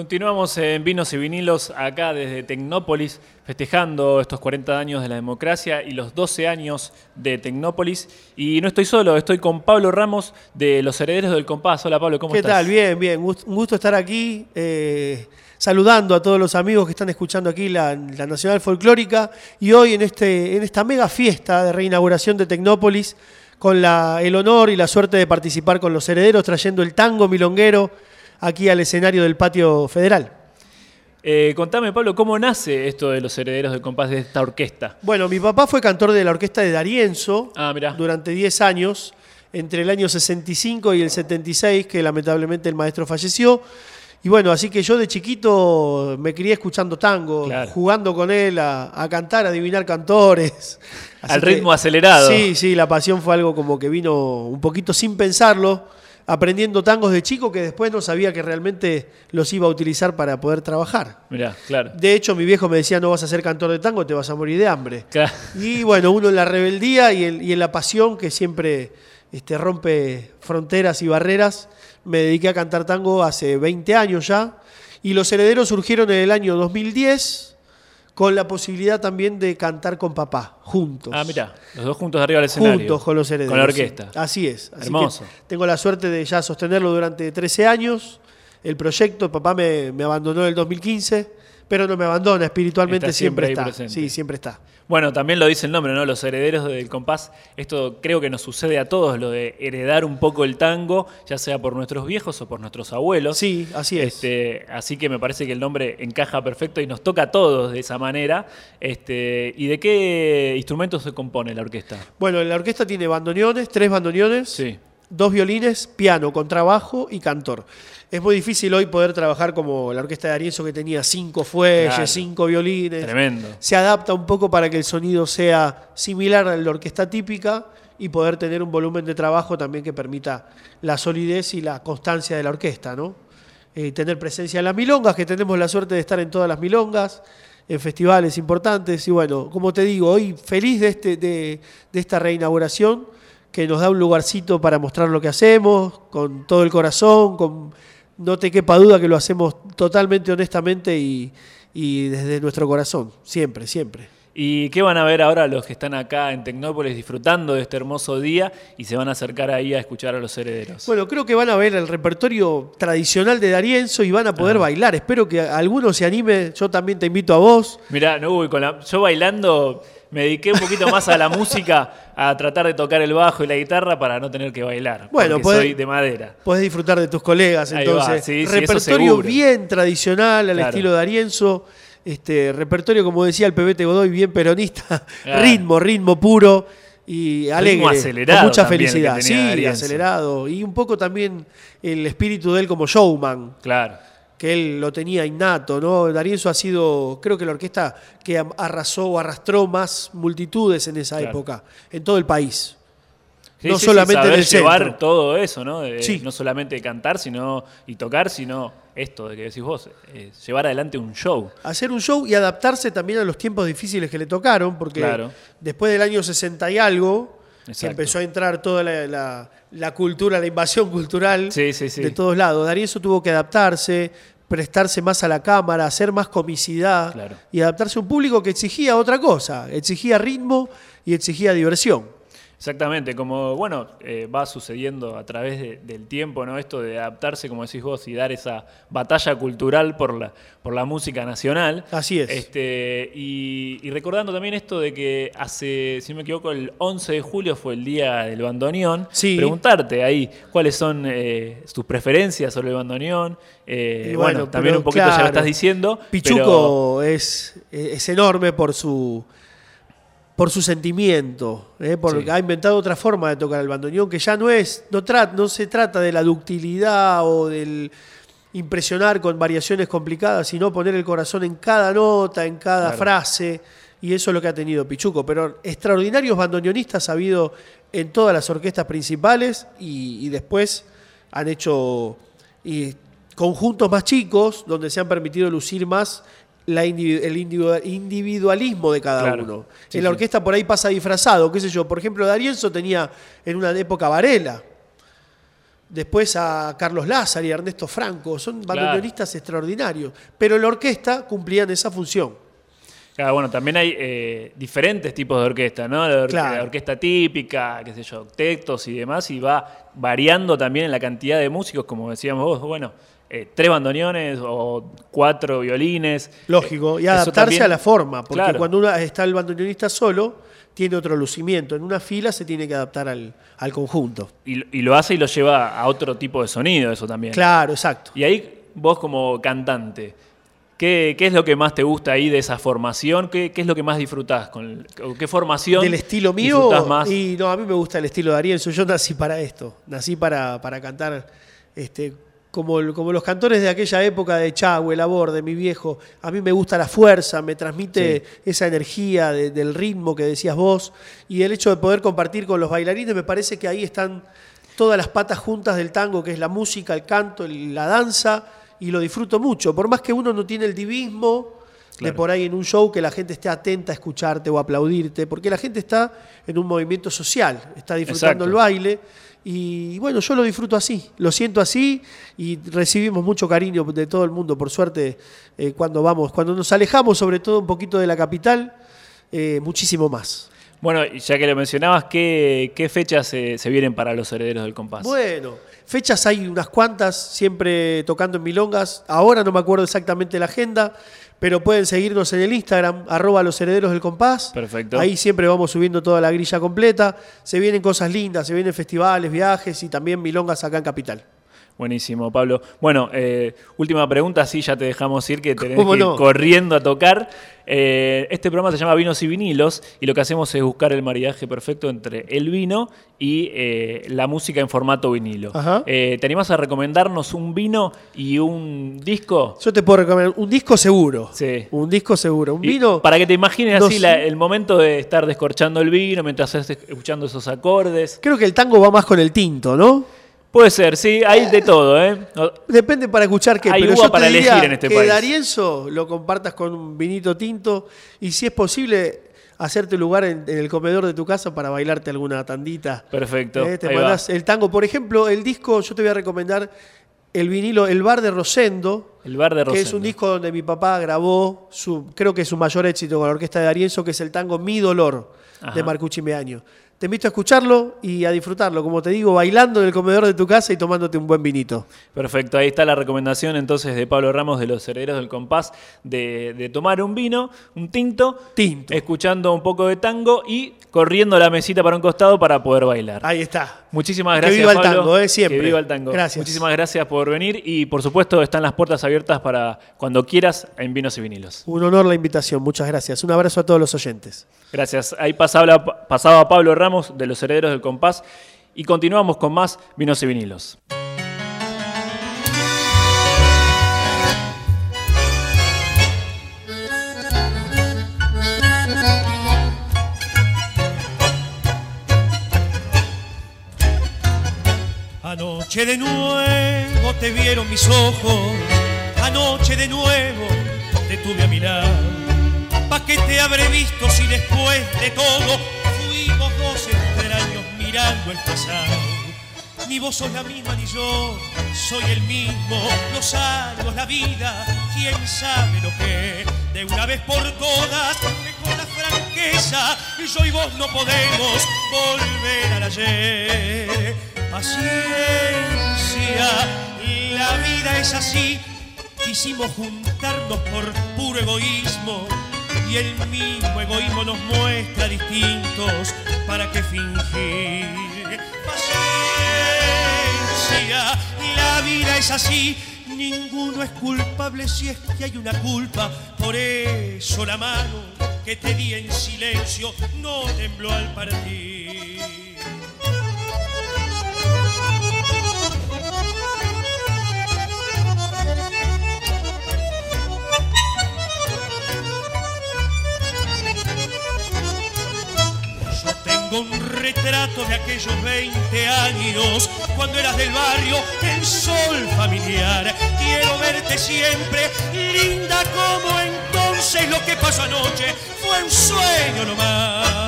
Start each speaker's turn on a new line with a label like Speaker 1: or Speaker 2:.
Speaker 1: Continuamos en Vinos y Vinilos acá desde Tecnópolis, festejando estos 40 años de la democracia y los 12 años de Tecnópolis. Y no estoy solo, estoy con Pablo Ramos de Los Herederos del Compás. Hola Pablo, ¿cómo
Speaker 2: ¿Qué
Speaker 1: estás?
Speaker 2: tal? Bien, bien. Un gusto estar aquí, eh, saludando a todos los amigos que están escuchando aquí la, la Nacional Folclórica y hoy en, este, en esta mega fiesta de reinauguración de Tecnópolis, con la- el honor y la suerte de participar con los herederos, trayendo el tango milonguero aquí al escenario del patio federal.
Speaker 1: Eh, contame Pablo, ¿cómo nace esto de Los Herederos del Compás de esta orquesta?
Speaker 2: Bueno, mi papá fue cantor de la orquesta de Darienzo
Speaker 1: Ah,
Speaker 2: durante 10 años, entre el año 65 y el 76, que lamentablemente el maestro falleció. Y bueno, así que yo de chiquito me crié escuchando tango,
Speaker 1: Claro.
Speaker 2: jugando con él a, a cantar, a adivinar cantores. Así
Speaker 1: Al
Speaker 2: que-
Speaker 1: ritmo acelerado.
Speaker 2: Sí, sí, la pasión fue algo como que vino un poquito sin pensarlo, aprendiendo tangos de chico que después no sabía que realmente los iba a utilizar para poder trabajar.
Speaker 1: Mirá, claro.
Speaker 2: De hecho, mi viejo me decía, no vas a ser cantor de tango, te vas a morir de hambre.
Speaker 1: Claro.
Speaker 2: Y bueno, uno en la rebeldía y en, y en la pasión que siempre este, rompe fronteras y barreras, me dediqué a cantar tango hace 20 años ya. Y los herederos surgieron en el año 2010 con la posibilidad también de cantar con papá, juntos.
Speaker 1: Ah, mirá, los dos juntos arriba del escenario.
Speaker 2: Juntos con los herederos.
Speaker 1: Con la orquesta.
Speaker 2: sí. Así es. Así
Speaker 1: Hermoso.
Speaker 2: que tengo la suerte de ya sostenerlo durante 13 años. El proyecto, papá me, me abandonó en el 2015, pero no me abandona, espiritualmente
Speaker 1: Está siempre
Speaker 2: está. Sí, siempre está.
Speaker 1: Bueno, también lo dice el nombre, ¿no? Los herederos del compás. Esto creo que nos sucede a todos, lo de heredar un poco el tango, ya sea por nuestros viejos o por nuestros abuelos.
Speaker 2: Sí, así es.
Speaker 1: Este, así que me parece que el nombre encaja perfecto y nos toca a todos de esa manera. Este, ¿Y de qué instrumentos se compone la orquesta?
Speaker 2: Bueno, la orquesta tiene bandoneones, tres bandoneones,
Speaker 1: Sí.
Speaker 2: Dos violines, piano, contrabajo y cantor. Es muy difícil hoy poder trabajar como la orquesta de Arienzo que tenía cinco fuelles,
Speaker 1: Claro.
Speaker 2: cinco violines.
Speaker 1: Tremendo.
Speaker 2: Se adapta un poco para que el sonido sea similar a la orquesta típica y poder tener un volumen de trabajo también que permita la solidez y la constancia de la orquesta, ¿no? Eh, tener presencia en las milongas, que tenemos la suerte de estar en todas las milongas, en festivales importantes. Y bueno, como te digo, hoy feliz de, este, de, de esta reinauguración que nos da un lugarcito para mostrar lo que hacemos, con todo el corazón, con no te quepa duda que lo hacemos totalmente honestamente y, y desde nuestro corazón, siempre, siempre.
Speaker 1: ¿Y qué van a ver ahora los que están acá en Tecnópolis disfrutando de este hermoso día y se van a acercar ahí a escuchar a los herederos?
Speaker 2: Bueno, creo que van a ver el repertorio tradicional de Darienzo y van a poder bailar. Espero que alguno se anime. Yo también te invito a vos.
Speaker 1: Mirá, no, uy, con la- yo bailando me dediqué un poquito más a la música, a tratar de tocar el bajo y la guitarra para no tener que bailar.
Speaker 2: Bueno, podés-
Speaker 1: soy de madera.
Speaker 2: Podés disfrutar de tus colegas.
Speaker 1: Ahí va,
Speaker 2: Entonces,
Speaker 1: sí, sí,
Speaker 2: repertorio bien tradicional al
Speaker 1: Claro.
Speaker 2: estilo de Darienzo. Este, repertorio, como decía el Pebete Godoy, bien peronista.
Speaker 1: Claro.
Speaker 2: Ritmo, ritmo puro y alegre.
Speaker 1: acelerado
Speaker 2: con mucha felicidad. Sí, acelerado. Y un poco también el espíritu de él como showman.
Speaker 1: Claro.
Speaker 2: Que él lo tenía innato, ¿no? Darienzo ha sido, creo que la orquesta que arrasó o arrastró más multitudes en esa
Speaker 1: Claro.
Speaker 2: época, en todo el país.
Speaker 1: Sí,
Speaker 2: No
Speaker 1: sí, sí,
Speaker 2: solamente en
Speaker 1: saber
Speaker 2: el
Speaker 1: llevar
Speaker 2: centro.
Speaker 1: todo eso, ¿no? De-
Speaker 2: Sí.
Speaker 1: No solamente cantar sino y tocar, sino esto de que decís vos, eh, llevar adelante un show.
Speaker 2: Hacer un show y adaptarse también a los tiempos difíciles que le tocaron, porque
Speaker 1: Claro.
Speaker 2: después del año 60 y algo, que empezó a entrar toda la, la- la cultura, la invasión cultural
Speaker 1: Sí, sí, sí.
Speaker 2: de todos lados. Darienzo tuvo que adaptarse, prestarse más a la cámara, hacer más comicidad
Speaker 1: Claro.
Speaker 2: y adaptarse a un público que exigía otra cosa, exigía ritmo y exigía diversión.
Speaker 1: Exactamente, como bueno, eh, va sucediendo a través de- del tiempo, ¿no? Esto de adaptarse, como decís vos, y dar esa batalla cultural por la, por la música nacional.
Speaker 2: Así es.
Speaker 1: Este, y, y recordando también esto de que hace, si no me equivoco, el 11 de julio fue el día del bandoneón.
Speaker 2: Sí.
Speaker 1: Preguntarte ahí cuáles son eh, tus preferencias sobre el bandoneón. Eh,
Speaker 2: Y
Speaker 1: bueno,
Speaker 2: bueno,
Speaker 1: también
Speaker 2: pero
Speaker 1: un poquito ya lo estás diciendo. pero-
Speaker 2: Pichuco es, es enorme por su por su sentimiento, ¿eh? porque
Speaker 1: Sí.
Speaker 2: ha inventado otra forma de tocar el bandoneón que ya no es, no, tra- no se trata de la ductilidad o del impresionar con variaciones complicadas, sino poner el corazón en cada nota, en cada
Speaker 1: Claro.
Speaker 2: frase, y eso es lo que ha tenido Pichuco. Pero extraordinarios bandoneonistas ha habido en todas las orquestas principales y, y después han hecho y, conjuntos más chicos donde se han permitido lucir más la individu- el individu- individualismo de cada
Speaker 1: Claro.
Speaker 2: uno.
Speaker 1: Sí,
Speaker 2: en la
Speaker 1: sí.
Speaker 2: orquesta por ahí pasa disfrazado, qué sé yo. Por ejemplo, Darienzo tenía en una época Varela. después a Carlos Lázaro y a Ernesto Franco, son bandoneonistas extraordinarios, pero la orquesta cumplían esa función.
Speaker 1: Claro, bueno, también hay eh, diferentes tipos de orquesta, ¿no? La, orquesta típica, qué sé yo, octetos y demás, y va variando también en la cantidad de músicos, como decíamos vos, bueno, eh, tres bandoneones o cuatro violines.
Speaker 2: Lógico, y adaptarse a la forma, porque cuando uno está el bandoneonista solo, tiene otro lucimiento. En una fila se tiene que adaptar al, conjunto.
Speaker 1: Y, y, lo hace y lo lleva a otro tipo de sonido, eso también.
Speaker 2: Claro, exacto.
Speaker 1: Y ahí vos como cantante, ¿Qué, es lo que más te gusta ahí de esa formación? ¿Qué, es lo que más disfrutás? Con, ¿Qué formación
Speaker 2: ¿Del estilo mío? Más? Y no, a mí me gusta el estilo de Arienzo. Yo nací para esto. Nací para, para cantar este, como, como, los cantores de aquella época de Chagüe, Labor, de mi viejo. A mí me gusta la fuerza, me transmite esa energía del ritmo que decías vos. Y el hecho de poder compartir con los bailarines, me parece que ahí están todas las patas juntas del tango, que es la música, el canto, la danza y lo disfruto mucho. Por más que uno no tiene el divismo de por ahí en un show que la gente esté atenta a escucharte o aplaudirte, porque la gente está en un movimiento social, está disfrutando el baile. Y bueno, yo lo disfruto así, lo siento así y recibimos mucho cariño de todo el mundo, por suerte, eh, cuando vamos, cuando nos alejamos sobre todo un poquito de la capital, eh, muchísimo más.
Speaker 1: Bueno, ya que lo mencionabas, ¿qué, fechas se, vienen para los herederos del compás?
Speaker 2: Bueno, fechas hay unas cuantas, siempre tocando en milongas. Ahora no me acuerdo exactamente la agenda, pero pueden seguirnos en el Instagram, arroba los herederos del compás.
Speaker 1: Perfecto.
Speaker 2: Ahí siempre vamos subiendo toda la grilla completa. Se vienen cosas lindas, se vienen festivales, viajes y también milongas acá en Capital.
Speaker 1: Buenísimo, Pablo. Bueno, eh, última pregunta, así ya te dejamos ir, que tenés que ir corriendo a tocar. Eh, este programa se llama Vinos y Vinilos y lo que hacemos es buscar el maridaje perfecto entre el vino y eh, la música en formato vinilo. ¿Te animás a recomendarnos un vino y un disco?
Speaker 2: Yo te puedo recomendar un disco seguro. Sí. Un disco seguro. Un vino.
Speaker 1: Para que te imagines así el momento de estar descorchando el vino mientras estás escuchando esos acordes.
Speaker 2: Creo que el tango va más con el tinto, ¿no?
Speaker 1: Puede ser, sí, hay de todo, ¿eh?
Speaker 2: Depende para escuchar qué. Hay pero yo para elegir en este que país. Darienzo lo compartas con un vinito tinto y si es posible hacerte lugar en, el comedor de tu casa para bailarte alguna tandita.
Speaker 1: Perfecto.
Speaker 2: ¿Eh? Te mandás el tango. Por ejemplo, el disco, yo te voy a recomendar el vinilo El Bar de Rosendo.
Speaker 1: El Bar de Rosendo.
Speaker 2: Que es un disco donde mi papá grabó, su, creo que es su mayor éxito con la orquesta de Darienzo, que es el tango Mi Dolor de Marcucci Meaño. Te invito a escucharlo y a disfrutarlo, como te digo, bailando en el comedor de tu casa y tomándote un buen vinito.
Speaker 1: Perfecto, ahí está la recomendación entonces de Pablo Ramos de los Herederos del Compás de, tomar un vino, un tinto,
Speaker 2: tinto,
Speaker 1: escuchando un poco de tango y corriendo la mesita para un costado para poder bailar.
Speaker 2: Ahí está.
Speaker 1: Muchísimas gracias.
Speaker 2: Que viva el tango, eh, siempre.
Speaker 1: Que viva el tango.
Speaker 2: Gracias.
Speaker 1: Muchísimas gracias por venir y por supuesto están las puertas abiertas para cuando quieras en Vinos y Vinilos.
Speaker 2: Un honor la invitación, muchas gracias. Un abrazo a todos los oyentes.
Speaker 1: Gracias. Ahí pasaba, pasaba Pablo Ramos de los Herederos del Compás y continuamos con más Vinos y Vinilos.
Speaker 3: Anoche de nuevo te vieron mis ojos, anoche de nuevo te tuve a mirar. ¿Pa' qué te habré visto si después de todo el pasado? Ni vos sos la misma ni yo soy el mismo. Los años, la vida, quién sabe lo que. De una vez por todas, con la franqueza, yo y vos no podemos volver al ayer paciencia, la vida es así. Quisimos juntarnos por puro egoísmo y el mismo egoísmo nos muestra distintos. ¿Para qué fingir? La vida es así. Ninguno es culpable si es que hay una culpa. Por eso la mano que te di en silencio no tembló al partir. Un retrato de aquellos 20 años, cuando eras del barrio, el sol familiar. Quiero verte siempre, linda como entonces lo que pasó anoche fue un sueño nomás.